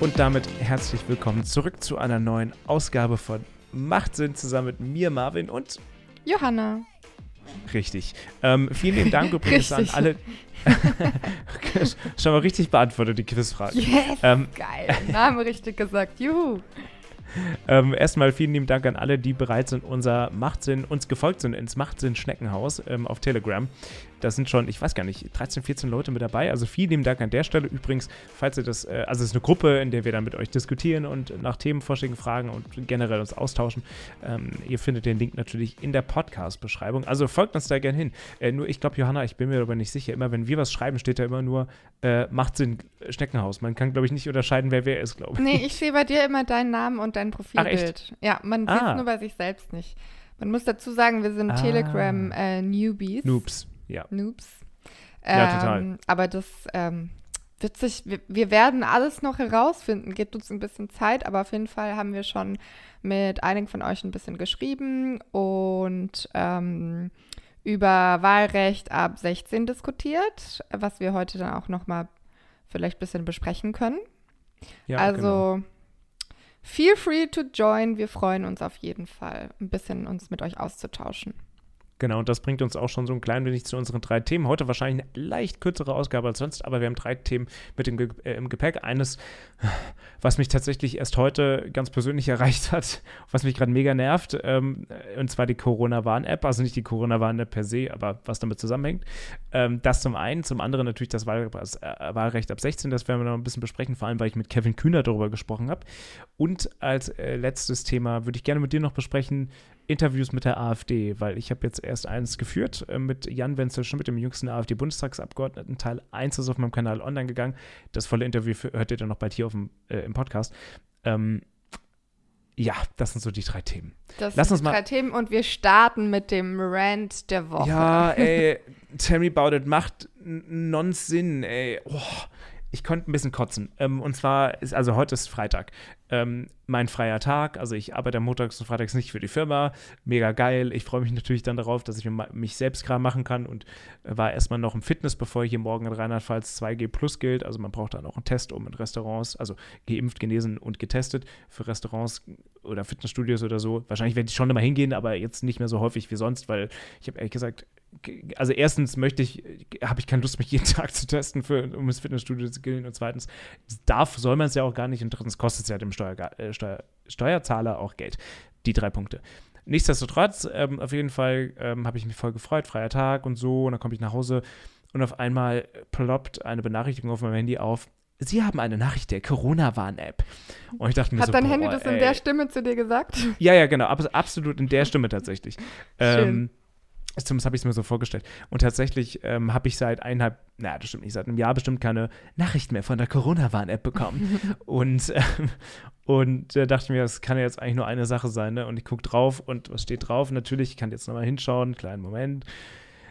Und damit herzlich willkommen zurück zu einer neuen Ausgabe von Macht Sinn zusammen mit mir, Marvin und Johanna. Richtig. Ähm, vielen lieben Dank übrigens an alle. Schon mal richtig beantwortet, die Quizfrage. Yes, ähm, geil. Name richtig gesagt. Juhu. Ähm, erstmal vielen lieben Dank an alle, die bereit sind, unser Machtsinn, uns gefolgt sind ins Machtsinn Schneckenhaus ähm, auf Telegram. Da sind schon, ich weiß gar nicht, 13, 14 Leute mit dabei. Also vielen lieben Dank an der Stelle. Übrigens, falls ihr das, äh, also es ist eine Gruppe, in der wir dann mit euch diskutieren und nach Themenvorschlägen fragen und generell uns austauschen. Ähm, ihr findet den Link natürlich in der Podcast-Beschreibung. Also folgt uns da gerne hin. Äh, nur, ich glaube, Johanna, ich bin mir aber nicht sicher. Immer wenn wir was schreiben, steht da immer nur äh, Macht Sinn Schneckenhaus. Man kann, glaube ich, nicht unterscheiden, wer wer ist, glaube ich. Nee, ich sehe bei dir immer deinen Namen und dein Profilbild. Ja, man sieht es ah. nur bei sich selbst nicht. Man muss dazu sagen, wir sind ah. Telegram-Newbies. Äh, Noobs. Ja. Noobs. ja, total. Ähm, aber das ähm, wird sich, wir, wir, werden alles noch herausfinden, gibt uns ein bisschen Zeit, aber auf jeden Fall haben wir schon mit einigen von euch ein bisschen geschrieben und ähm, über Wahlrecht ab 16 diskutiert, was wir heute dann auch nochmal vielleicht ein bisschen besprechen können. Ja, also genau. feel free to join. Wir freuen uns auf jeden Fall, ein bisschen uns mit euch auszutauschen. Genau, und das bringt uns auch schon so ein klein wenig zu unseren drei Themen. Heute wahrscheinlich eine leicht kürzere Ausgabe als sonst, aber wir haben drei Themen mit Ge äh, im Gepäck. Eines, was mich tatsächlich erst heute ganz persönlich erreicht hat, was mich gerade mega nervt, ähm, und zwar die Corona-Warn-App. Also nicht die Corona-Warn-App per se, aber was damit zusammenhängt. Ähm, das zum einen. Zum anderen natürlich das Wahl äh, Wahlrecht ab 16. Das werden wir noch ein bisschen besprechen, vor allem, weil ich mit Kevin Kühner darüber gesprochen habe. Und als äh, letztes Thema würde ich gerne mit dir noch besprechen, Interviews mit der AfD, weil ich habe jetzt erst eins geführt äh, mit Jan Wenzel schon mit dem jüngsten AfD-Bundestagsabgeordneten. Teil 1 ist auf meinem Kanal online gegangen. Das volle Interview hört ihr dann noch bald hier auf dem, äh, im Podcast. Ähm, ja, das sind so die drei Themen. Das Lass sind uns die mal drei Themen und wir starten mit dem Rant der Woche. Ja, ey, tell me about it macht non-Sinn, ey. Oh, ich konnte ein bisschen kotzen. Ähm, und zwar ist, also heute ist Freitag. Ähm, mein freier Tag, also ich arbeite montags und freitags nicht für die Firma. Mega geil. Ich freue mich natürlich dann darauf, dass ich mich selbst gerade machen kann und war erstmal noch im Fitness, bevor hier morgen in Rheinland-Pfalz 2G Plus gilt. Also man braucht dann auch einen Test, um in Restaurants, also geimpft, genesen und getestet für Restaurants oder Fitnessstudios oder so. Wahrscheinlich werde ich schon immer hingehen, aber jetzt nicht mehr so häufig wie sonst, weil ich habe ehrlich gesagt also erstens möchte ich, habe ich keine Lust, mich jeden Tag zu testen, für, um ins Fitnessstudio zu gehen. Und zweitens, darf, soll man es ja auch gar nicht. Und drittens kostet es ja dem Steuer, äh, Steuer, Steuerzahler auch Geld. Die drei Punkte. Nichtsdestotrotz, ähm, auf jeden Fall ähm, habe ich mich voll gefreut, freier Tag und so. Und dann komme ich nach Hause und auf einmal ploppt eine Benachrichtigung auf meinem Handy auf. Sie haben eine Nachricht der Corona-Warn-App. Und ich dachte mir Hat so, dein boah, Handy das in ey. der Stimme zu dir gesagt? Ja, ja, genau. absolut in der Stimme tatsächlich. Schön. Ähm, Zumindest habe ich es mir so vorgestellt. Und tatsächlich ähm, habe ich seit eineinhalb, na, das stimmt nicht, seit einem Jahr bestimmt keine Nachricht mehr von der Corona-Warn-App bekommen. und ähm, und äh, dachte mir, das kann ja jetzt eigentlich nur eine Sache sein. Ne? Und ich gucke drauf und was steht drauf? Natürlich, ich kann jetzt nochmal hinschauen, kleinen Moment.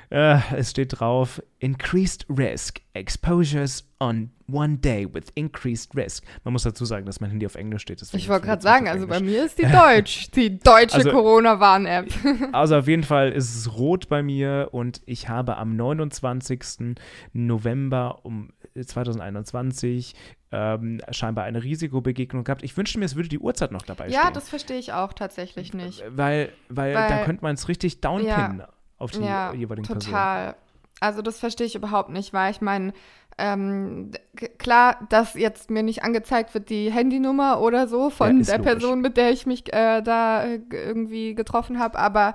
Äh, es steht drauf: Increased Risk, Exposures on one day with increased risk. Man muss dazu sagen, dass mein Handy auf Englisch steht. Ich wollte gerade sagen, also bei mir ist die Deutsch, die deutsche also, Corona-Warn-App. also auf jeden Fall ist es rot bei mir und ich habe am 29. November um 2021 ähm, scheinbar eine Risikobegegnung gehabt. Ich wünschte mir, es würde die Uhrzeit noch dabei ja, stehen. Ja, das verstehe ich auch tatsächlich nicht. Weil, weil, weil da könnte man es richtig downpinnen. Ja auf die ja, jeweiligen total. Personen. Total. Also das verstehe ich überhaupt nicht, weil ich meine, ähm, klar, dass jetzt mir nicht angezeigt wird die Handynummer oder so von ja, der logisch. Person, mit der ich mich äh, da äh, irgendwie getroffen habe, aber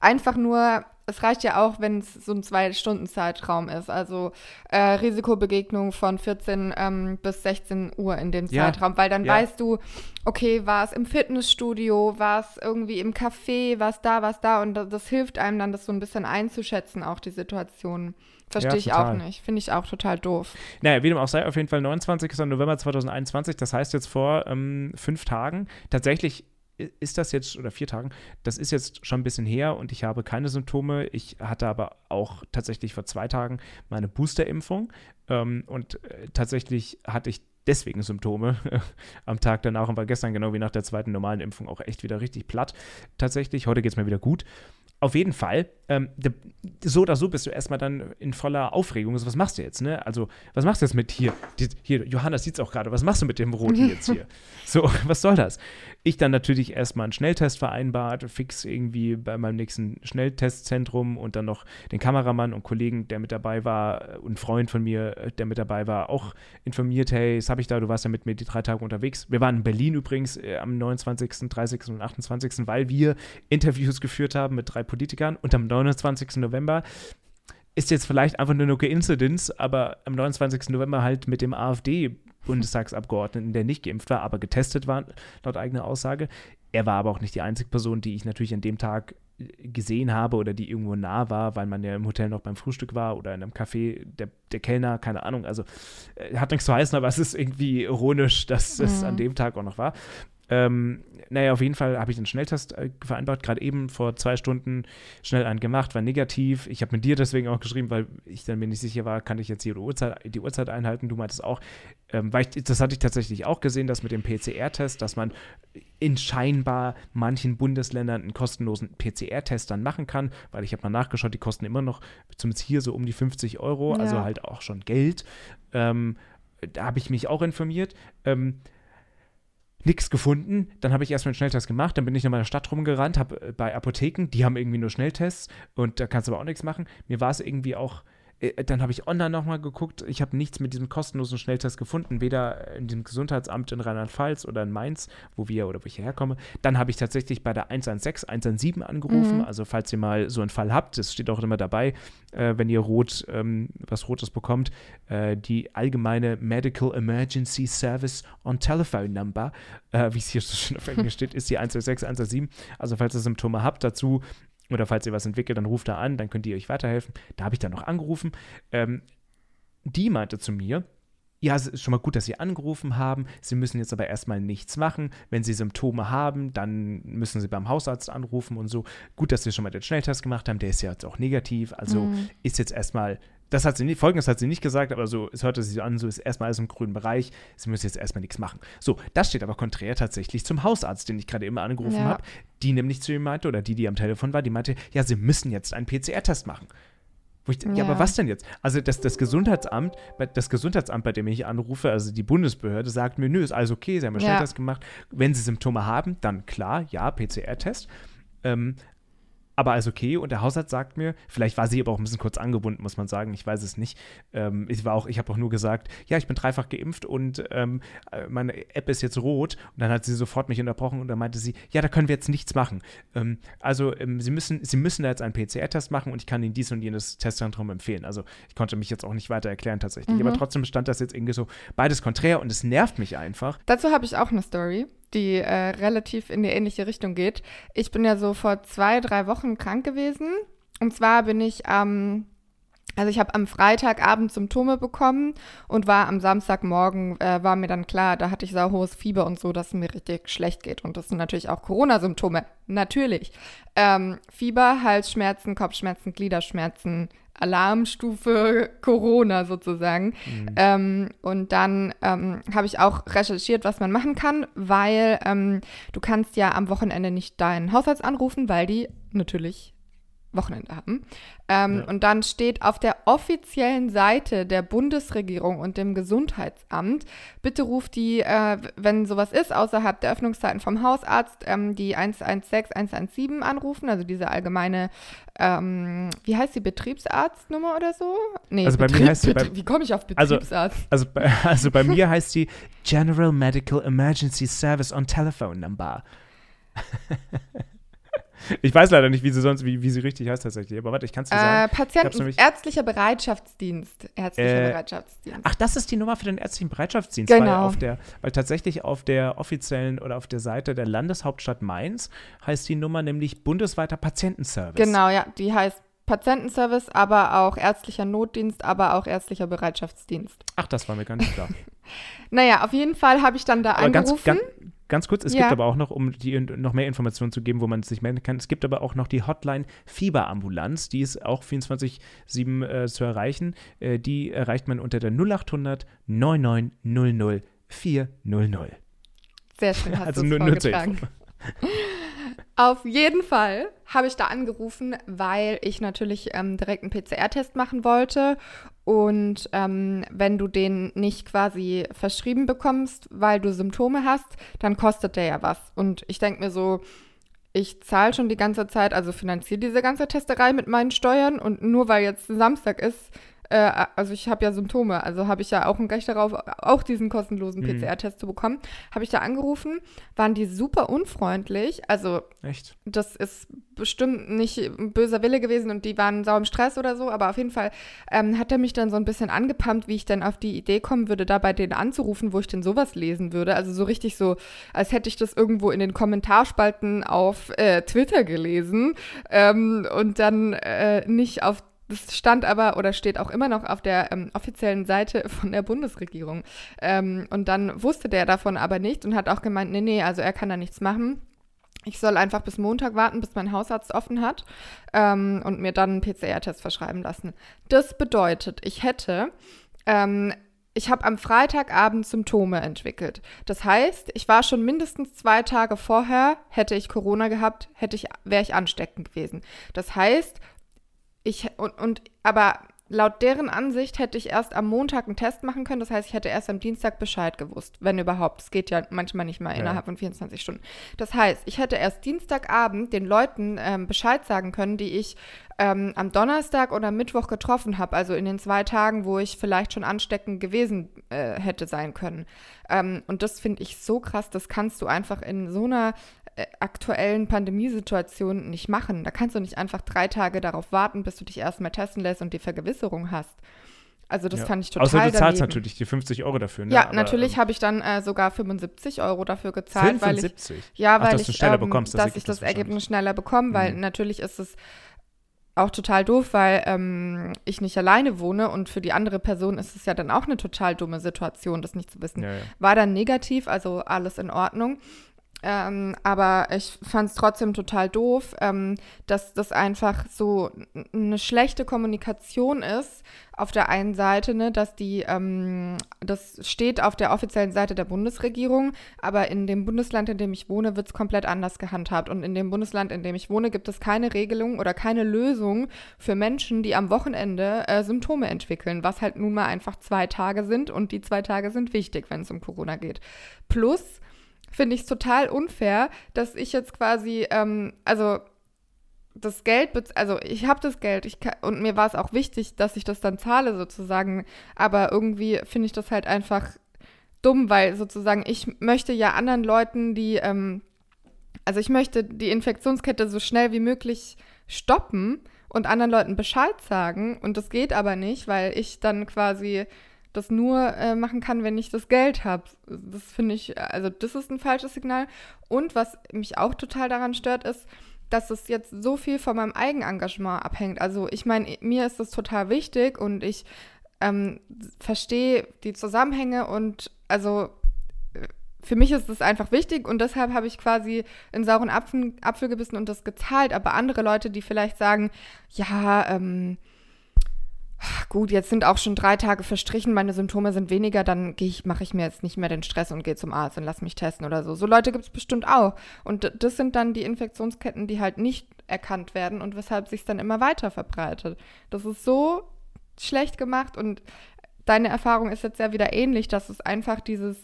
einfach nur es reicht ja auch, wenn es so ein Zwei-Stunden-Zeitraum ist. Also äh, Risikobegegnung von 14 ähm, bis 16 Uhr in dem ja. Zeitraum, weil dann ja. weißt du, okay, war es im Fitnessstudio, war es irgendwie im Café, war es da, war es da und das, das, hilft einem dann, das so ein bisschen einzuschätzen, auch die Situation. Verstehe ja, ich auch nicht. Finde ich auch total doof. Naja, wie dem auch sei, auf jeden Fall 29. November 2021, das heißt jetzt vor ähm, fünf Tagen. Tatsächlich ist das jetzt, oder vier Tagen, das ist jetzt schon ein bisschen her und ich habe keine Symptome. Ich hatte aber auch tatsächlich vor zwei Tagen meine Boosterimpfung ähm, und äh, tatsächlich hatte ich deswegen Symptome am Tag danach und war gestern genau wie nach der zweiten normalen Impfung auch echt wieder richtig platt. Tatsächlich, heute geht es mir wieder gut. auf jeden Fall, ähm, so oder so bist du erstmal dann in voller Aufregung. Also, was machst du jetzt, ne? Also, was machst du jetzt mit hier? Die, hier, Johanna sieht es auch gerade. Was machst du mit dem Roten jetzt hier? so, was soll das? Ich dann natürlich erstmal einen Schnelltest vereinbart, fix irgendwie bei meinem nächsten Schnelltestzentrum und dann noch den Kameramann und Kollegen, der mit dabei war und Freund von mir, der mit dabei war, auch informiert, hey, das habe ich da, du warst ja mit mir die drei Tage unterwegs. Wir waren in Berlin übrigens äh, am 29., 30. und 28., weil wir Interviews geführt haben mit drei Politikern und am 29. November ist jetzt vielleicht einfach nur eine Coincidence, aber am 29. November halt mit dem AfD Bundestagsabgeordneten, der nicht geimpft war, aber getestet war, laut eigener Aussage. Er war aber auch nicht die einzige Person, die ich natürlich an dem Tag gesehen habe oder die irgendwo nah war, weil man ja im Hotel noch beim Frühstück war oder in einem Café, der, der Kellner, keine Ahnung. Also äh, hat nichts zu heißen, aber es ist irgendwie ironisch, dass mhm. es an dem Tag auch noch war. Ähm, naja, auf jeden Fall habe ich einen Schnelltest äh, vereinbart, gerade eben vor zwei Stunden schnell einen gemacht, war negativ. Ich habe mit dir deswegen auch geschrieben, weil ich dann mir nicht sicher war, kann ich jetzt hier die Uhrzeit, die Uhrzeit einhalten. Du meintest auch, ähm, weil ich, das hatte ich tatsächlich auch gesehen, dass mit dem PCR-Test, dass man in scheinbar manchen Bundesländern einen kostenlosen PCR-Test dann machen kann, weil ich habe mal nachgeschaut, die kosten immer noch, zumindest hier so um die 50 Euro, ja. also halt auch schon Geld. Ähm, da habe ich mich auch informiert. Ähm, nichts gefunden. Dann habe ich erstmal einen Schnelltest gemacht. Dann bin ich nochmal in der Stadt rumgerannt, habe äh, bei Apotheken, die haben irgendwie nur Schnelltests und da kannst du aber auch nichts machen. Mir war es irgendwie auch dann habe ich online nochmal geguckt. Ich habe nichts mit diesem kostenlosen Schnelltest gefunden, weder in dem Gesundheitsamt in Rheinland-Pfalz oder in Mainz, wo wir oder wo ich herkomme. Dann habe ich tatsächlich bei der 116, 117 angerufen. Mhm. Also, falls ihr mal so einen Fall habt, das steht auch immer dabei, äh, wenn ihr rot, ähm, was Rotes bekommt, äh, die allgemeine Medical Emergency Service on Telephone Number, äh, wie es hier so schön auf Englisch steht, ist die 116, 117. Also, falls ihr Symptome habt dazu, oder falls ihr was entwickelt, dann ruft da an, dann könnt ihr euch weiterhelfen. Da habe ich dann noch angerufen. Ähm, die meinte zu mir, ja, es ist schon mal gut, dass Sie angerufen haben. Sie müssen jetzt aber erstmal nichts machen. Wenn Sie Symptome haben, dann müssen Sie beim Hausarzt anrufen und so. Gut, dass Sie schon mal den Schnelltest gemacht haben. Der ist ja jetzt auch negativ. Also mhm. ist jetzt erstmal das hat sie nicht, folgendes hat sie nicht gesagt, aber so, es hörte sich an, so ist erstmal alles im grünen Bereich, sie müssen jetzt erstmal nichts machen. So, das steht aber konträr tatsächlich zum Hausarzt, den ich gerade immer angerufen ja. habe, die nämlich zu ihm meinte, oder die, die am Telefon war, die meinte, ja, sie müssen jetzt einen PCR-Test machen. Wo ich, ja. ja. aber was denn jetzt? Also das, das Gesundheitsamt, das Gesundheitsamt, bei dem ich anrufe, also die Bundesbehörde, sagt mir, nö, ist alles okay, sie haben einen ja. Schnelltest gemacht. Wenn sie Symptome haben, dann klar, ja, PCR-Test. Ähm, aber alles okay. Und der Hausarzt sagt mir, vielleicht war sie aber auch ein bisschen kurz angebunden, muss man sagen, ich weiß es nicht. Ähm, ich war auch, ich habe auch nur gesagt, ja, ich bin dreifach geimpft und ähm, meine App ist jetzt rot. Und dann hat sie sofort mich unterbrochen und dann meinte sie, ja, da können wir jetzt nichts machen. Ähm, also ähm, sie müssen, sie müssen da jetzt einen PCR-Test machen und ich kann Ihnen dies und jenes Testzentrum empfehlen. Also ich konnte mich jetzt auch nicht weiter erklären tatsächlich. Mhm. Aber trotzdem stand das jetzt irgendwie so beides konträr und es nervt mich einfach. Dazu habe ich auch eine Story die äh, relativ in die ähnliche Richtung geht. Ich bin ja so vor zwei, drei Wochen krank gewesen. Und zwar bin ich am, ähm, also ich habe am Freitagabend Symptome bekommen und war am Samstagmorgen, äh, war mir dann klar, da hatte ich sau hohes Fieber und so, dass es mir richtig schlecht geht. Und das sind natürlich auch Corona-Symptome. Natürlich. Ähm, Fieber, Halsschmerzen, Kopfschmerzen, Gliederschmerzen, Alarmstufe Corona sozusagen. Mhm. Ähm, und dann ähm, habe ich auch recherchiert, was man machen kann, weil ähm, du kannst ja am Wochenende nicht deinen Hausarzt anrufen, weil die natürlich Wochenende haben. Ähm, ja. Und dann steht auf der offiziellen Seite der Bundesregierung und dem Gesundheitsamt, bitte ruft die, äh, wenn sowas ist, außerhalb der Öffnungszeiten vom Hausarzt, ähm, die 116, 117 anrufen, also diese allgemeine, ähm, wie heißt die, Betriebsarztnummer oder so? Nee, also bei Betrieb, mir heißt sie, bei, wie komme ich auf also, Betriebsarzt? Also, also, bei, also bei mir heißt die General Medical Emergency Service on Telephone Number. Ich weiß leider nicht, wie sie sonst, wie, wie sie richtig heißt tatsächlich. Aber warte, ich kann es dir sagen. Äh, Patienten, ärztlicher Bereitschaftsdienst. Ärztlicher äh, Bereitschaftsdienst. Ach, das ist die Nummer für den ärztlichen Bereitschaftsdienst. Genau. Weil, auf der, weil tatsächlich auf der offiziellen oder auf der Seite der Landeshauptstadt Mainz heißt die Nummer nämlich bundesweiter Patientenservice. Genau, ja. Die heißt Patientenservice, aber auch ärztlicher Notdienst, aber auch ärztlicher Bereitschaftsdienst. Ach, das war mir gar nicht klar. naja, auf jeden Fall habe ich dann da aber angerufen. Ganz, ganz, Ganz kurz, es ja. gibt aber auch noch, um die noch mehr Informationen zu geben, wo man sich melden kann, es gibt aber auch noch die Hotline Fieberambulanz, die ist auch 24-7 äh, zu erreichen. Äh, die erreicht man unter der 0800 9900 400. Sehr schön, hast also du vorgetragen. Auf jeden Fall habe ich da angerufen, weil ich natürlich ähm, direkt einen PCR-Test machen wollte. Und ähm, wenn du den nicht quasi verschrieben bekommst, weil du Symptome hast, dann kostet der ja was. Und ich denke mir so, ich zahle schon die ganze Zeit, also finanziere diese ganze Testerei mit meinen Steuern. Und nur weil jetzt Samstag ist, äh, also ich habe ja Symptome, also habe ich ja auch ein Recht darauf, auch diesen kostenlosen mhm. PCR-Test zu bekommen. Habe ich da angerufen, waren die super unfreundlich. Also Echt? das ist bestimmt nicht ein böser Wille gewesen und die waren sau im Stress oder so, aber auf jeden Fall ähm, hat er mich dann so ein bisschen angepumpt, wie ich dann auf die Idee kommen würde, da bei denen anzurufen, wo ich denn sowas lesen würde. Also so richtig so, als hätte ich das irgendwo in den Kommentarspalten auf äh, Twitter gelesen ähm, und dann äh, nicht auf das stand aber oder steht auch immer noch auf der ähm, offiziellen Seite von der Bundesregierung. Ähm, und dann wusste der davon aber nicht und hat auch gemeint, nee, nee, also er kann da nichts machen. Ich soll einfach bis Montag warten, bis mein Hausarzt offen hat ähm, und mir dann einen PCR-Test verschreiben lassen. Das bedeutet, ich hätte ähm, ich habe am Freitagabend Symptome entwickelt. Das heißt, ich war schon mindestens zwei Tage vorher, hätte ich Corona gehabt, hätte ich, wäre ich ansteckend gewesen. Das heißt, ich und, und aber laut deren Ansicht hätte ich erst am Montag einen Test machen können. Das heißt, ich hätte erst am Dienstag Bescheid gewusst, wenn überhaupt. Es geht ja manchmal nicht mal ja. innerhalb von 24 Stunden. Das heißt, ich hätte erst Dienstagabend den Leuten ähm, Bescheid sagen können, die ich ähm, am Donnerstag oder Mittwoch getroffen habe. Also in den zwei Tagen, wo ich vielleicht schon ansteckend gewesen äh, hätte sein können. Ähm, und das finde ich so krass. Das kannst du einfach in so einer aktuellen Pandemiesituation nicht machen. Da kannst du nicht einfach drei Tage darauf warten, bis du dich erstmal testen lässt und die Vergewisserung hast. Also das ja. fand ich total Außer du zahlst daneben. natürlich die 50 Euro dafür. Ne? Ja, Aber, natürlich ähm, habe ich dann äh, sogar 75 Euro dafür gezahlt, 75? weil ich ja, weil Ach, dass ich, ähm, bekommst, das dass ich das Ergebnis schneller bekomme, weil mhm. natürlich ist es auch total doof, weil ähm, ich nicht alleine wohne und für die andere Person ist es ja dann auch eine total dumme Situation, das nicht zu wissen. Ja, ja. War dann negativ, also alles in Ordnung. Ähm, aber ich fand es trotzdem total doof, ähm, dass das einfach so eine schlechte Kommunikation ist. Auf der einen Seite, ne, dass die, ähm, das steht auf der offiziellen Seite der Bundesregierung, aber in dem Bundesland, in dem ich wohne, wird es komplett anders gehandhabt. Und in dem Bundesland, in dem ich wohne, gibt es keine Regelung oder keine Lösung für Menschen, die am Wochenende äh, Symptome entwickeln, was halt nun mal einfach zwei Tage sind und die zwei Tage sind wichtig, wenn es um Corona geht. Plus, finde ich es total unfair, dass ich jetzt quasi, ähm, also das Geld, also ich habe das Geld ich kann, und mir war es auch wichtig, dass ich das dann zahle sozusagen, aber irgendwie finde ich das halt einfach dumm, weil sozusagen ich möchte ja anderen Leuten, die, ähm, also ich möchte die Infektionskette so schnell wie möglich stoppen und anderen Leuten Bescheid sagen und das geht aber nicht, weil ich dann quasi das nur äh, machen kann, wenn ich das Geld habe. Das finde ich, also das ist ein falsches Signal. Und was mich auch total daran stört, ist, dass es jetzt so viel von meinem Eigenengagement abhängt. Also ich meine, mir ist das total wichtig und ich ähm, verstehe die Zusammenhänge und also äh, für mich ist es einfach wichtig und deshalb habe ich quasi in sauren Apfel, Apfel gebissen und das gezahlt. Aber andere Leute, die vielleicht sagen, ja, ähm, gut, jetzt sind auch schon drei Tage verstrichen, meine Symptome sind weniger, dann ich, mache ich mir jetzt nicht mehr den Stress und gehe zum Arzt und lass mich testen oder so. So Leute gibt es bestimmt auch. Und das sind dann die Infektionsketten, die halt nicht erkannt werden und weshalb sich dann immer weiter verbreitet. Das ist so schlecht gemacht und deine Erfahrung ist jetzt ja wieder ähnlich, dass es einfach dieses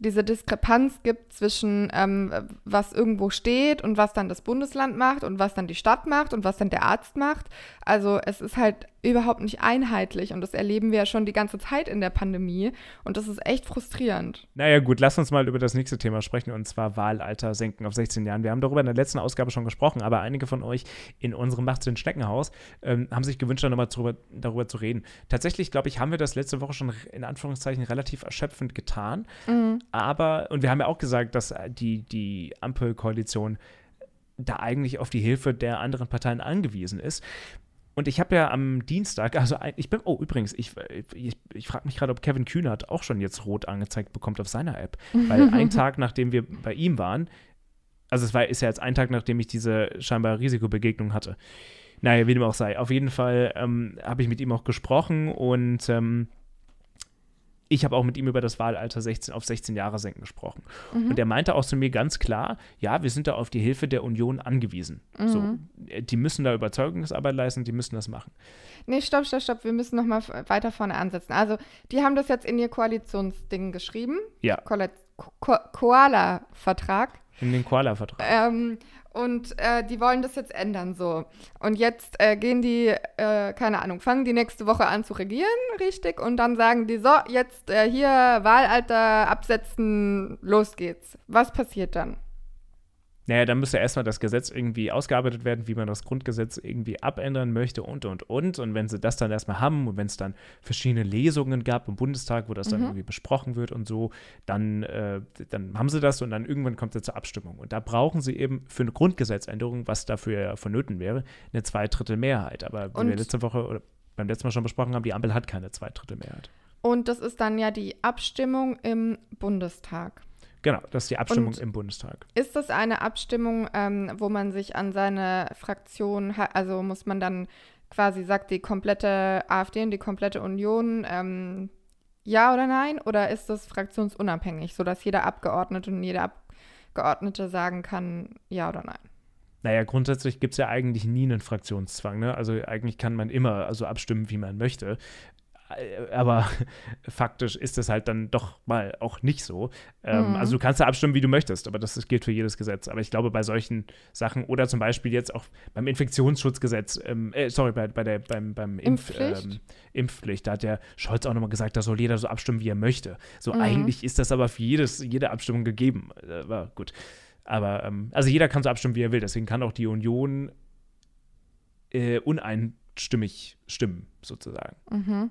diese Diskrepanz gibt zwischen, ähm, was irgendwo steht und was dann das Bundesland macht und was dann die Stadt macht und was dann der Arzt macht. Also es ist halt überhaupt nicht einheitlich und das erleben wir ja schon die ganze Zeit in der Pandemie und das ist echt frustrierend. Naja gut, lass uns mal über das nächste Thema sprechen und zwar Wahlalter senken auf 16 Jahren. Wir haben darüber in der letzten Ausgabe schon gesprochen, aber einige von euch in unserem Macht den Schneckenhaus ähm, haben sich gewünscht, da nochmal darüber, darüber zu reden. Tatsächlich, glaube ich, haben wir das letzte Woche schon in Anführungszeichen relativ erschöpfend getan, mhm. Aber, und wir haben ja auch gesagt, dass die, die Ampelkoalition da eigentlich auf die Hilfe der anderen Parteien angewiesen ist. Und ich habe ja am Dienstag, also ich bin, oh übrigens, ich, ich, ich frage mich gerade, ob Kevin Kühnert auch schon jetzt rot angezeigt bekommt auf seiner App. Weil ein Tag, nachdem wir bei ihm waren, also es war, ist ja jetzt ein Tag, nachdem ich diese scheinbar Risikobegegnung hatte. Naja, wie dem auch sei. Auf jeden Fall ähm, habe ich mit ihm auch gesprochen und ähm, ich habe auch mit ihm über das Wahlalter 16 auf 16 Jahre senken gesprochen. Mhm. Und er meinte auch zu mir ganz klar, ja, wir sind da auf die Hilfe der Union angewiesen. Mhm. So, äh, die müssen da Überzeugungsarbeit leisten, die müssen das machen. Nee, stopp, stopp, stopp, wir müssen noch mal weiter vorne ansetzen. Also, die haben das jetzt in ihr Koalitionsding geschrieben. Ja. Ko Koala-Vertrag. In den Koala-Vertrag. Ähm, und äh, die wollen das jetzt ändern so. Und jetzt äh, gehen die, äh, keine Ahnung, fangen die nächste Woche an zu regieren, richtig? Und dann sagen die, so, jetzt äh, hier Wahlalter absetzen, los geht's. Was passiert dann? Naja, dann müsste erstmal das Gesetz irgendwie ausgearbeitet werden, wie man das Grundgesetz irgendwie abändern möchte und, und, und. Und wenn sie das dann erstmal haben und wenn es dann verschiedene Lesungen gab im Bundestag, wo das dann mhm. irgendwie besprochen wird und so, dann, äh, dann haben sie das und dann irgendwann kommt es zur Abstimmung. Und da brauchen sie eben für eine Grundgesetzänderung, was dafür ja vonnöten wäre, eine Zweidrittelmehrheit. Aber wie wir letzte Woche oder beim letzten Mal schon besprochen haben, die Ampel hat keine Zweidrittelmehrheit. Und das ist dann ja die Abstimmung im Bundestag. Genau, das ist die Abstimmung und im Bundestag. Ist das eine Abstimmung, ähm, wo man sich an seine Fraktion, also muss man dann quasi sagt die komplette AfD und die komplette Union ähm, ja oder nein? Oder ist das fraktionsunabhängig, sodass jeder Abgeordnete und jede Abgeordnete sagen kann ja oder nein? Naja, grundsätzlich gibt es ja eigentlich nie einen Fraktionszwang. Ne? Also eigentlich kann man immer also abstimmen, wie man möchte. Äh, aber faktisch ist es halt dann doch mal auch nicht so. Ähm, mhm. Also du kannst da abstimmen, wie du möchtest, aber das, das, gilt für jedes Gesetz. Aber ich glaube, bei solchen Sachen oder zum Beispiel jetzt auch beim Infektionsschutzgesetz, ähm, äh, sorry, bei, bei der, beim, beim Impf, Impfpflicht? Ähm, Impfpflicht, da hat der Scholz auch nochmal gesagt, da soll jeder so abstimmen, wie er möchte. So mhm. eigentlich ist das aber für jedes, jede Abstimmung gegeben. Äh, aber gut. Aber ähm, also jeder kann so abstimmen, wie er will. Deswegen kann auch die Union äh, uneinstimmig stimmen, sozusagen. Mhm.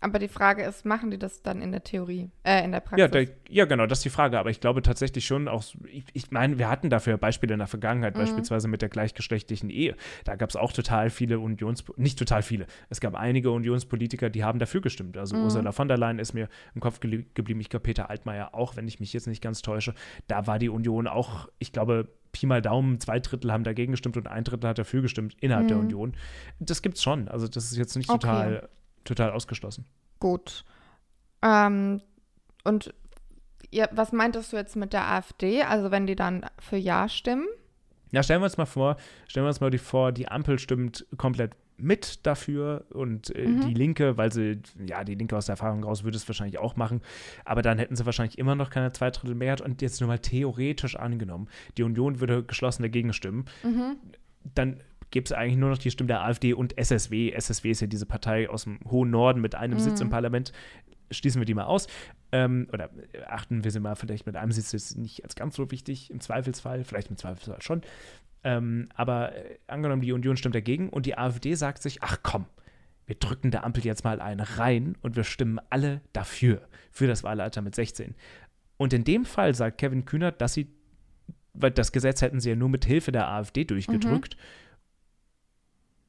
Aber die Frage ist, machen die das dann in der Theorie, äh, in der Praxis? Ja, der, ja, genau, das ist die Frage. Aber ich glaube tatsächlich schon auch, ich, ich meine, wir hatten dafür Beispiele in der Vergangenheit, mhm. beispielsweise mit der gleichgeschlechtlichen Ehe. Da gab es auch total viele Unions, nicht total viele, es gab einige Unionspolitiker, die haben dafür gestimmt. Also mhm. Ursula von der Leyen ist mir im Kopf geblieben, ich glaube Peter Altmaier auch, wenn ich mich jetzt nicht ganz täusche. Da war die Union auch, ich glaube, Pi mal Daumen, zwei Drittel haben dagegen gestimmt und ein Drittel hat dafür gestimmt innerhalb mhm. der Union. Das gibt's schon. Also das ist jetzt nicht okay. total total ausgeschlossen. Gut. Ähm, und ja, was meintest du jetzt mit der AfD? Also wenn die dann für Ja stimmen? Ja, stellen wir uns mal vor, stellen wir uns mal die vor, die Ampel stimmt komplett mit dafür und äh, mhm. die Linke, weil sie, ja, die Linke aus der Erfahrung raus würde es wahrscheinlich auch machen, aber dann hätten sie wahrscheinlich immer noch keine Zweidrittelmehrheit und jetzt nur mal theoretisch angenommen, die Union würde geschlossen dagegen stimmen, mhm. dann gibt es eigentlich nur noch die Stimme der AfD und SSW. SSW ist ja diese Partei aus dem hohen Norden mit einem mhm. Sitz im mhm. Parlament. Schließen wir die mal aus. Ähm, oder achten wir sie mal vielleicht mit einem Sitz ist nicht als ganz so wichtig im Zweifelsfall, vielleicht im Zweifelsfall schon. Ähm, aber äh, angenommen, die Union stimmt dagegen und die AfD sagt sich, ach komm, wir drücken der Ampel jetzt mal eine rein und wir stimmen alle dafür, für das Wahlalter mit 16. Und in dem Fall sagt Kevin Kühnert, dass sie, weil das Gesetz hätten sie ja nur mit Hilfe der AfD durchgedrückt. Mhm.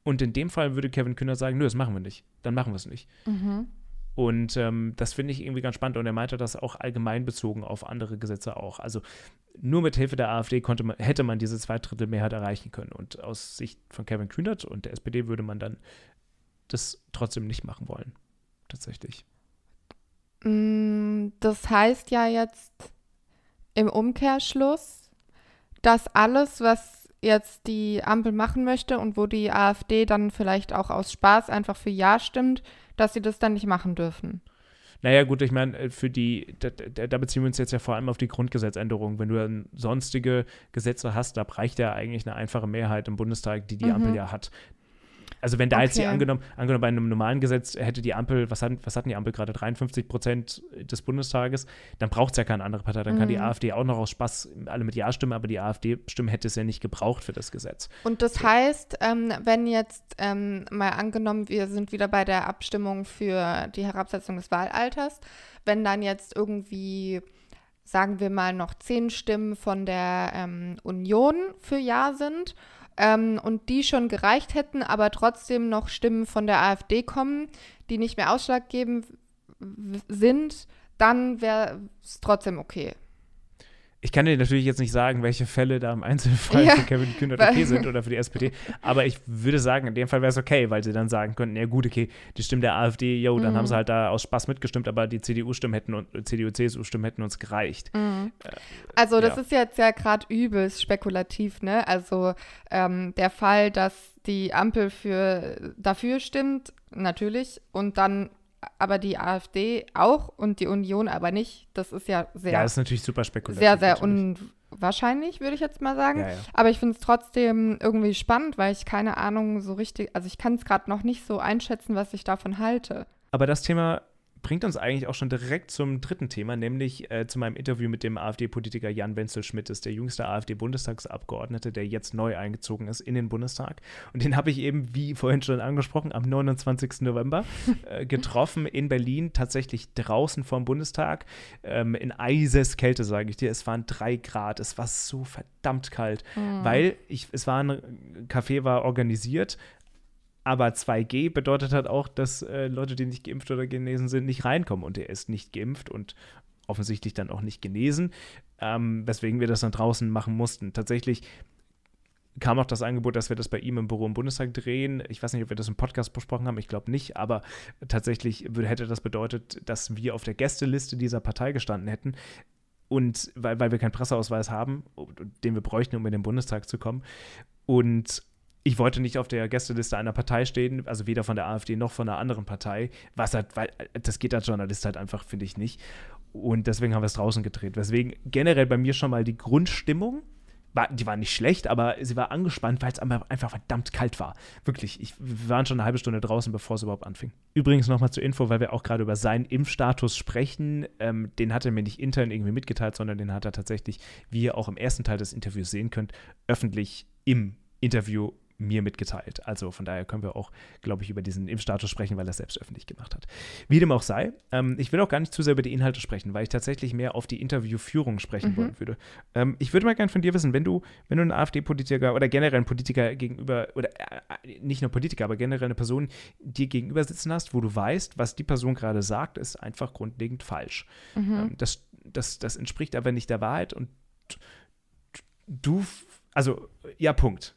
Und in dem Fall würde Kevin Kühner sagen, nö, das machen wir nicht. Dann machen wir es nicht. Mhm. Und ähm, das finde ich irgendwie ganz spannend. Und er meinte das auch allgemein bezogen auf andere Gesetze auch. Also nur mit Hilfe der AfD konnte man, hätte man diese Zweidrittelmehrheit erreichen können. Und aus Sicht von Kevin Kühnert und der SPD würde man dann das trotzdem nicht machen wollen. Tatsächlich. Mm, das heißt ja jetzt im Umkehrschluss, dass alles, was jetzt die Ampel machen möchte und wo die AfD dann vielleicht auch aus Spaß einfach für Ja stimmt, dass sie das dann nicht machen dürfen. Naja, gut, ich meine, äh, für die, da, da, beziehen wir uns jetzt ja vor allem auf die Grundgesetzänderung. Wenn du dann sonstige Gesetze hast, da reicht ja eigentlich eine einfache Mehrheit im Bundestag, die die mhm. Ampel ja hat. Also wenn da okay. jetzt hier angenommen, angenommen bei einem normalen Gesetz hätte die Ampel, was, hat, was hatten die Ampel gerade, 53 Prozent des Bundestages, dann braucht es ja keine andere Partei. Dann mhm. kann die mhm. AfD auch noch aus Spaß alle mit Ja stimmen, aber die AfD-Stimme hätte es ja nicht gebraucht für das Gesetz. Und das heißt, ähm, wenn jetzt ähm, mal angenommen, wir sind wieder bei der Abstimmung für die Herabsetzung des Wahlalters, wenn dann jetzt irgendwie sagen wir mal noch zehn Stimmen von der ähm, Union für Ja sind ähm, und die schon gereicht hätten, aber trotzdem noch Stimmen von der AfD kommen, die nicht mehr ausschlaggebend sind, dann wäre es trotzdem okay. Ich kann dir natürlich jetzt nicht sagen, welche Fälle da im Einzelfall ja, für Kevin Kühnert okay sind oder für die SPD, aber ich würde sagen, in dem Fall wäre es okay, weil sie dann sagen könnten, ja gut, okay, die Stimmen der AfD, jo, dann mhm. haben sie halt da aus Spaß mitgestimmt, aber die CDU-Stimmen hätten und CDU, CSU-Stimmen hätten uns gereicht. Mhm. Äh, also das ja. ist jetzt ja gerade übelst spekulativ, ne? Also ähm, der Fall, dass die Ampel für dafür stimmt, natürlich, und dann aber die AfD auch und die Union aber nicht. Das ist ja sehr. Ja, das ist natürlich super spekulativ. Sehr, sehr unwahrscheinlich, würde ich jetzt mal sagen. Ja, ja. Aber ich finde es trotzdem irgendwie spannend, weil ich keine Ahnung so richtig, also ich kann es gerade noch nicht so einschätzen, was ich davon halte. Aber das Thema bringt uns eigentlich auch schon direkt zum dritten Thema, nämlich äh, zu meinem Interview mit dem AfD-Politiker Jan Wenzel-Schmidt. Das ist der jüngste AfD-Bundestagsabgeordnete, der jetzt neu eingezogen ist in den Bundestag. Und den habe ich eben, wie vorhin schon angesprochen, am 29. November äh, getroffen in Berlin, tatsächlich draußen vom Bundestag, ähm, in Eiseskälte, sage ich dir. Es waren drei Grad, es war so verdammt kalt, mhm. weil ich, es war ein Café war organisiert, aber 2G bedeutet halt auch, dass äh, Leute, die nicht geimpft oder genesen sind, nicht reinkommen. Und er ist nicht geimpft und offensichtlich dann auch nicht genesen, ähm, weswegen wir das dann draußen machen mussten. Tatsächlich kam auch das Angebot, dass wir das bei ihm im Büro im Bundestag drehen. Ich weiß nicht, ob wir das im Podcast besprochen haben, ich glaube nicht, aber tatsächlich hätte das bedeutet, dass wir auf der Gästeliste dieser Partei gestanden hätten. Und weil, weil wir keinen Presseausweis haben, den wir bräuchten, um in den Bundestag zu kommen. Und ich wollte nicht auf der Gästeliste einer Partei stehen, also weder von der AfD noch von einer anderen Partei, was halt, weil das geht als Journalist halt einfach, finde ich nicht. Und deswegen haben wir es draußen gedreht. Weswegen generell bei mir schon mal die Grundstimmung, war, die war nicht schlecht, aber sie war angespannt, weil es einfach verdammt kalt war. Wirklich, ich, wir waren schon eine halbe Stunde draußen, bevor es überhaupt anfing. Übrigens nochmal zur Info, weil wir auch gerade über seinen Impfstatus sprechen. Ähm, den hat er mir nicht intern irgendwie mitgeteilt, sondern den hat er tatsächlich, wie ihr auch im ersten Teil des Interviews sehen könnt, öffentlich im Interview mir mitgeteilt. Also von daher können wir auch, glaube ich, über diesen Impfstatus sprechen, weil er es selbst öffentlich gemacht hat. Wie dem auch sei, ähm, ich will auch gar nicht zu sehr über die Inhalte sprechen, weil ich tatsächlich mehr auf die Interviewführung sprechen mhm. wollen würde. Ähm, ich würde mal gerne von dir wissen, wenn du, wenn du einen AfD-Politiker oder generell einen Politiker gegenüber, oder äh, nicht nur Politiker, aber generell eine Person dir gegenüber sitzen hast, wo du weißt, was die Person gerade sagt, ist einfach grundlegend falsch. Mhm. Ähm, das, das, das entspricht aber nicht der Wahrheit und du also, ja, Punkt.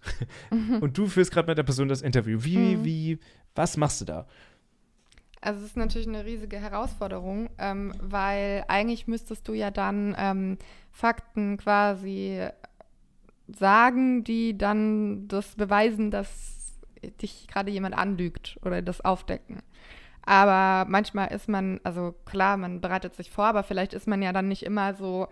Mhm. Und du führst gerade mit der Person das Interview. Wie, mhm. wie, was machst du da? Also es ist natürlich eine riesige Herausforderung, ähm, weil eigentlich müsstest du ja dann ähm, Fakten quasi sagen, die dann das beweisen, dass dich gerade jemand anlügt oder das aufdecken. Aber manchmal ist man, also klar, man bereitet sich vor, aber vielleicht ist man ja dann nicht immer so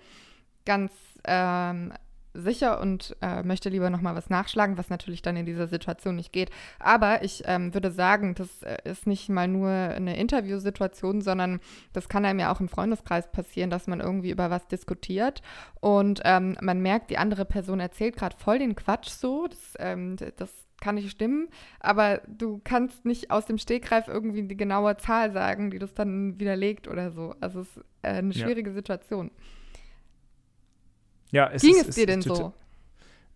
ganz ähm, sicher und äh, möchte lieber noch mal was nachschlagen, was natürlich dann in dieser Situation nicht geht. Aber ich ähm, würde sagen, das äh, ist nicht mal nur eine Interviewsituation, sondern das kann einem ja auch im Freundeskreis passieren, dass man irgendwie über was diskutiert und ähm, man merkt, die andere Person erzählt gerade voll den Quatsch so. Das, ähm, das kann nicht stimmen, aber du kannst nicht aus dem Stegreif irgendwie die genaue Zahl sagen, die das dann widerlegt oder so. Also es ist äh, eine schwierige ja. Situation. Ja, es Ging ist, es dir denn so?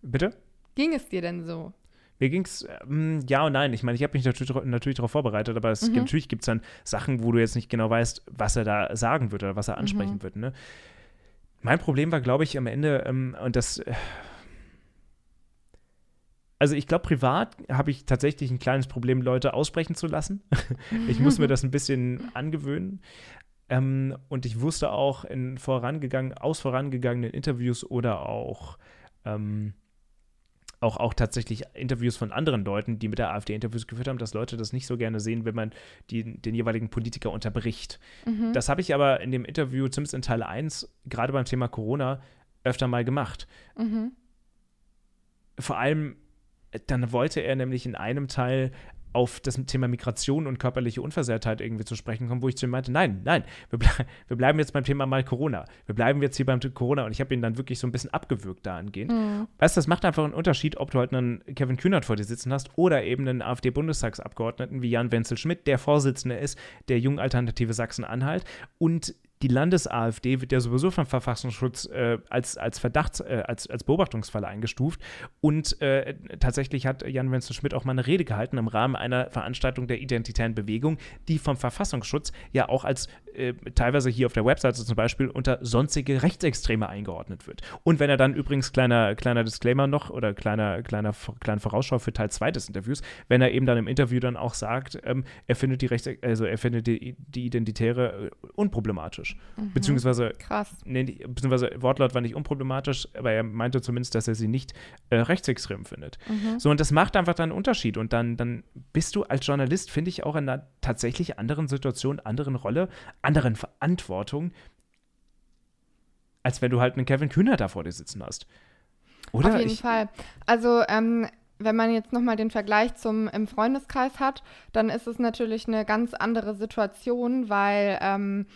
Bitte? Ging es dir denn so? Mir ging es, ähm, ja und nein. Ich meine, ich habe mich natürlich, natürlich darauf vorbereitet, aber es, mhm. natürlich gibt es dann Sachen, wo du jetzt nicht genau weißt, was er da sagen wird oder was er ansprechen mhm. wird. Ne? Mein Problem war, glaube ich, am Ende, ähm, und das. Äh, also ich glaube, privat habe ich tatsächlich ein kleines Problem, Leute aussprechen zu lassen. ich muss mir das ein bisschen angewöhnen. Ähm, und ich wusste auch in vorangegangen, aus vorangegangenen Interviews oder auch, ähm, auch, auch tatsächlich Interviews von anderen Leuten, die mit der AfD Interviews geführt haben, dass Leute das nicht so gerne sehen, wenn man die, den jeweiligen Politiker unterbricht. Mhm. Das habe ich aber in dem Interview, zumindest in Teil 1, gerade beim Thema Corona, öfter mal gemacht. Mhm. Vor allem, dann wollte er nämlich in einem Teil auf das Thema Migration und körperliche Unversehrtheit irgendwie zu sprechen kommen, wo ich zu ihm meinte, nein, nein, wir, ble wir bleiben jetzt beim Thema mal Corona. Wir bleiben jetzt hier beim Corona und ich habe ihn dann wirklich so ein bisschen abgewürgt dahingehend. Mhm. Weißt du, das macht einfach einen Unterschied, ob du halt einen Kevin Kühnert vor dir sitzen hast oder eben einen AfD-Bundestagsabgeordneten wie Jan Wenzel Schmidt, der Vorsitzende ist der Jungen Alternative Sachsen-Anhalt und die Landes-AfD wird ja sowieso vom Verfassungsschutz äh, als, als Verdachts-, äh, als, als Beobachtungsfall eingestuft. Und äh, tatsächlich hat Jan Wenzel Schmidt auch mal eine Rede gehalten im Rahmen einer Veranstaltung der Identitären Bewegung, die vom Verfassungsschutz ja auch als äh, teilweise hier auf der Webseite zum Beispiel unter sonstige Rechtsextreme eingeordnet wird. Und wenn er dann übrigens, kleiner, kleiner Disclaimer noch oder kleiner, kleiner, kleine Vorausschau für Teil 2 des Interviews, wenn er eben dann im Interview dann auch sagt, ähm, er findet die Rechts also er findet die, die Identitäre äh, unproblematisch. Mhm. Beziehungsweise, Krass. Nee, beziehungsweise Wortlaut war nicht unproblematisch, aber er meinte zumindest, dass er sie nicht äh, rechtsextrem findet. Mhm. So, und das macht einfach dann einen Unterschied. Und dann, dann bist du als Journalist, finde ich, auch in einer tatsächlich anderen Situation, anderen Rolle, anderen Verantwortung, als wenn du halt einen Kevin Kühner da vor dir sitzen hast. Oder? Auf jeden ich, Fall. Also, ähm, wenn man jetzt nochmal den Vergleich zum im Freundeskreis hat, dann ist es natürlich eine ganz andere Situation, weil ähm,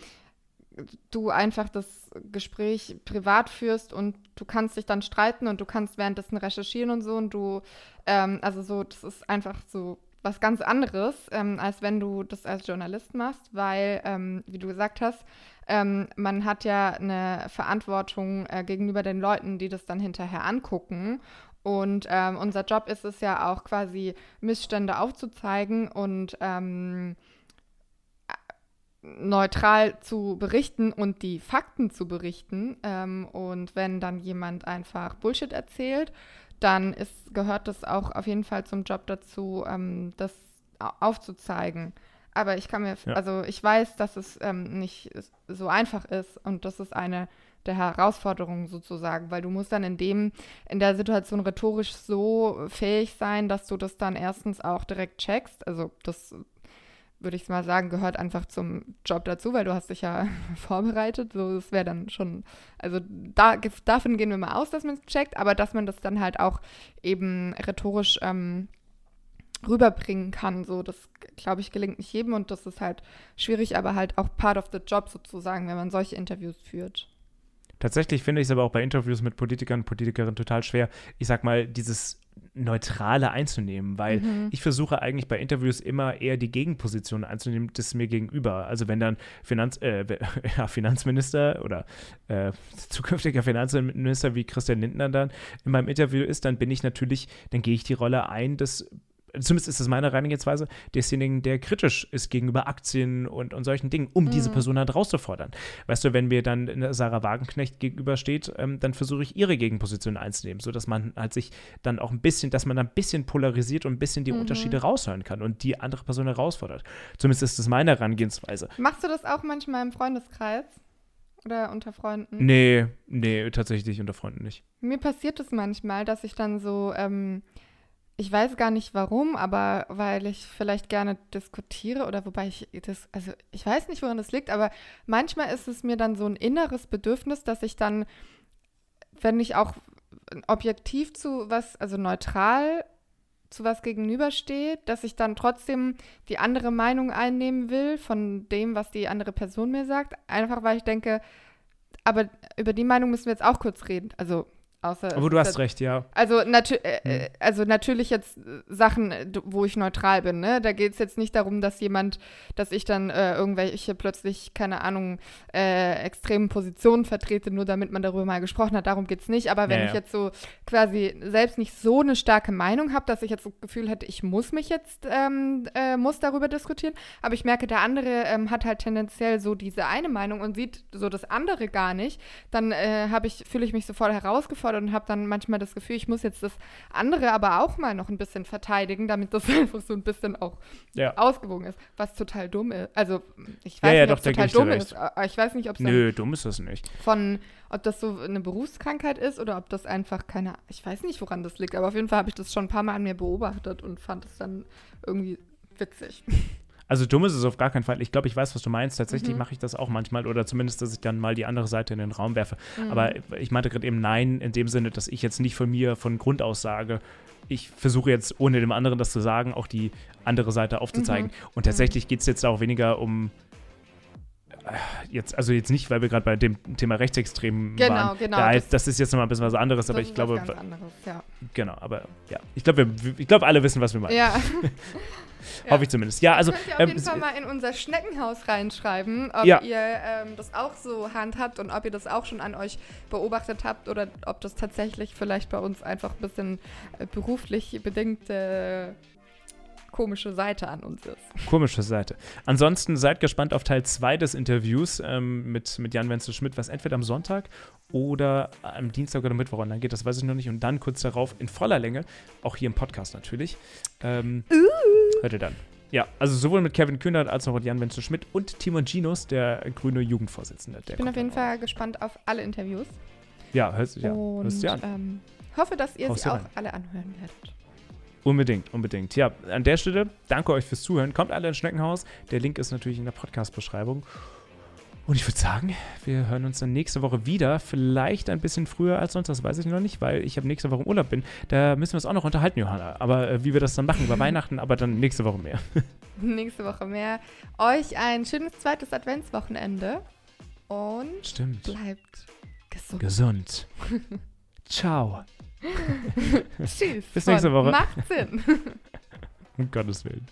du einfach das Gespräch privat führst und du kannst dich dann streiten und du kannst währenddessen recherchieren und so und du, ähm, also so, das ist einfach so was ganz anderes, ähm, als wenn du das als Journalist machst, weil, ähm, wie du gesagt hast, ähm, man hat ja eine Verantwortung äh, gegenüber den Leuten, die das dann hinterher angucken. Und ähm, unser Job ist es ja auch quasi, Missstände aufzuzeigen und ähm, neutral zu berichten und die Fakten zu berichten. Ähm, und wenn dann jemand einfach Bullshit erzählt, dann ist, gehört das auch auf jeden Fall zum Job dazu, ähm, das aufzuzeigen. Aber ich kann mir, ja. also ich weiß, dass es ähm, nicht so einfach ist und das ist eine der Herausforderungen sozusagen, weil du musst dann in dem, in der Situation rhetorisch so fähig sein, dass du das dann erstens auch direkt checkst. Also das würde ich mal sagen, gehört einfach zum Job dazu, weil du hast dich ja vorbereitet. So, das wäre dann schon, also da, davon gehen wir mal aus, dass man es checkt, aber dass man das dann halt auch eben rhetorisch ähm, rüberbringen kann. So, das glaube ich gelingt nicht jedem und das ist halt schwierig, aber halt auch part of the job sozusagen, wenn man solche Interviews führt. Tatsächlich finde ich es aber auch bei Interviews mit Politikern und Politikerinnen total schwer, ich sag mal, dieses Neutrale einzunehmen, weil mhm. ich versuche eigentlich bei Interviews immer eher die Gegenposition einzunehmen, das mir gegenüber. Also wenn dann Finanz, äh, ja, Finanzminister oder äh, zukünftiger Finanzminister wie Christian Lindner dann in meinem Interview ist, dann bin ich natürlich, dann gehe ich die Rolle ein des zumindest ist das meine Herangehensweise, desjenigen, der kritisch ist gegenüber Aktien und, und solchen Dingen, um mhm. diese Person halt rauszufordern. Weißt du, wenn mir dann Sarah Wagenknecht gegenübersteht, ähm, dann versuche ich ihre Gegenposition einzunehmen, sodass man halt sich dann auch ein bisschen, dass man ein bisschen polarisiert und ein bisschen die mhm. Unterschiede raushören kann und die andere Person herausfordert. Zumindest ist das meine Herangehensweise. Machst du das auch manchmal im Freundeskreis? Oder unter Freunden? Nee, nee, tatsächlich unter Freunden nicht. Mir passiert es manchmal, dass ich dann so ähm, ich weiß gar nicht warum, aber weil ich vielleicht gerne diskutiere oder wobei ich das, also ich weiß nicht, woran das liegt, aber manchmal ist es mir dann so ein inneres Bedürfnis, dass ich dann, wenn ich auch objektiv zu was, also neutral zu was gegenüberstehe, dass ich dann trotzdem die andere Meinung einnehmen will von dem, was die andere Person mir sagt, einfach weil ich denke, aber über die Meinung müssen wir jetzt auch kurz reden. Also Außer Aber du hast halt, recht, ja. Also, natu äh, hm. also natürlich jetzt Sachen, wo ich neutral bin, ne? Da geht es jetzt nicht darum, dass jemand, dass ich dann äh, irgendwelche plötzlich, keine Ahnung, äh, extremen Positionen vertrete, nur damit man darüber mal gesprochen hat. Darum geht es nicht. Aber wenn ja, ich jetzt so quasi selbst nicht so eine starke Meinung habe, dass ich jetzt das Gefühl hätte, ich muss mich jetzt, ähm, äh, muss darüber diskutieren, aber ich merke, der andere ähm, hat halt tendenziell so diese eine Meinung und sieht so das andere gar nicht, dann äh, habe ich, fühle ich mich sofort herausgefordert herausgefordert und habe dann manchmal das Gefühl, ich muss jetzt das andere aber auch mal noch ein bisschen verteidigen, damit das einfach so ein bisschen auch ja. ausgewogen ist, was total dumm ist. Also ich weiß ja, nicht, ob es total dumm ist. Aber ich weiß nicht, ob es Nö, dumm ist das nicht. Von, ob das so eine Berufskrankheit ist oder ob das einfach keine, ich weiß nicht, woran das liegt, aber auf jeden Fall habe ich das schon ein paar Mal an mir beobachtet und fand es dann irgendwie witzig. Also dumm ist es auf gar keinen Fall. Ich glaube, ich weiß, was du meinst. Tatsächlich mhm. mache ich das auch manchmal oder zumindest, dass ich dann mal die andere Seite in den Raum werfe. Mhm. Aber ich meinte gerade eben nein, in dem Sinne, dass ich jetzt nicht von mir von Grund aus sage, ich versuche jetzt, ohne dem anderen das zu sagen, auch die andere Seite aufzuzeigen. Mhm. Und tatsächlich geht es jetzt auch weniger um äh, jetzt, also jetzt nicht, weil wir gerade bei dem Thema Rechtsextremen genau, waren. Genau, da, das, das, ist jetzt nochmal ein bisschen was anderes, aber ich glaube. Anderes, ja. Genau, aber ja. Ich glaube, ich glaube, alle wissen, was wir meinen. Ja. Ja. Hoffe ich zumindest. Ja, also. Könnt ihr auf ähm, jeden Fall mal in unser Schneckenhaus reinschreiben, ob ja. ihr ähm, das auch so handhabt und ob ihr das auch schon an euch beobachtet habt oder ob das tatsächlich vielleicht bei uns einfach ein bisschen äh, beruflich bedingte komische Seite an uns ist. Komische Seite. Ansonsten seid gespannt auf Teil 2 des Interviews ähm, mit, mit Jan Wenzel Schmidt, was entweder am Sonntag oder am Dienstag oder Mittwoch online geht, das weiß ich noch nicht. Und dann kurz darauf in voller Länge, auch hier im Podcast natürlich. Ähm, uh. Hört ihr dann. Ja, also sowohl mit Kevin Kühnert als auch mit Jan Wenzel Schmidt und Timon Ginos, der grüne Jugendvorsitzende. ich bin auf jeden Fall gespannt auf alle Interviews. Ja, hörst, ja, und, hörst du an. Ähm, hoffe, dass ihr Haust sie auch rein. alle anhören werdet. Unbedingt, unbedingt. Ja, an der Stelle danke euch fürs Zuhören. Kommt alle ins Schneckenhaus. Der Link ist natürlich in der Podcast-Beschreibung. Und ich würde sagen, wir hören uns dann nächste Woche wieder. Vielleicht ein bisschen früher als sonst, das weiß ich noch nicht, weil ich ab nächste Woche im Urlaub bin. Da müssen wir uns auch noch unterhalten, Johanna. Aber äh, wie wir das dann machen über Weihnachten, aber dann nächste Woche mehr. nächste Woche mehr. Euch ein schönes zweites Adventswochenende. Und Stimmt. bleibt gesund. Gesund. Ciao. Tschüss. Bis nächste Woche. Macht Sinn. um Gottes Willen.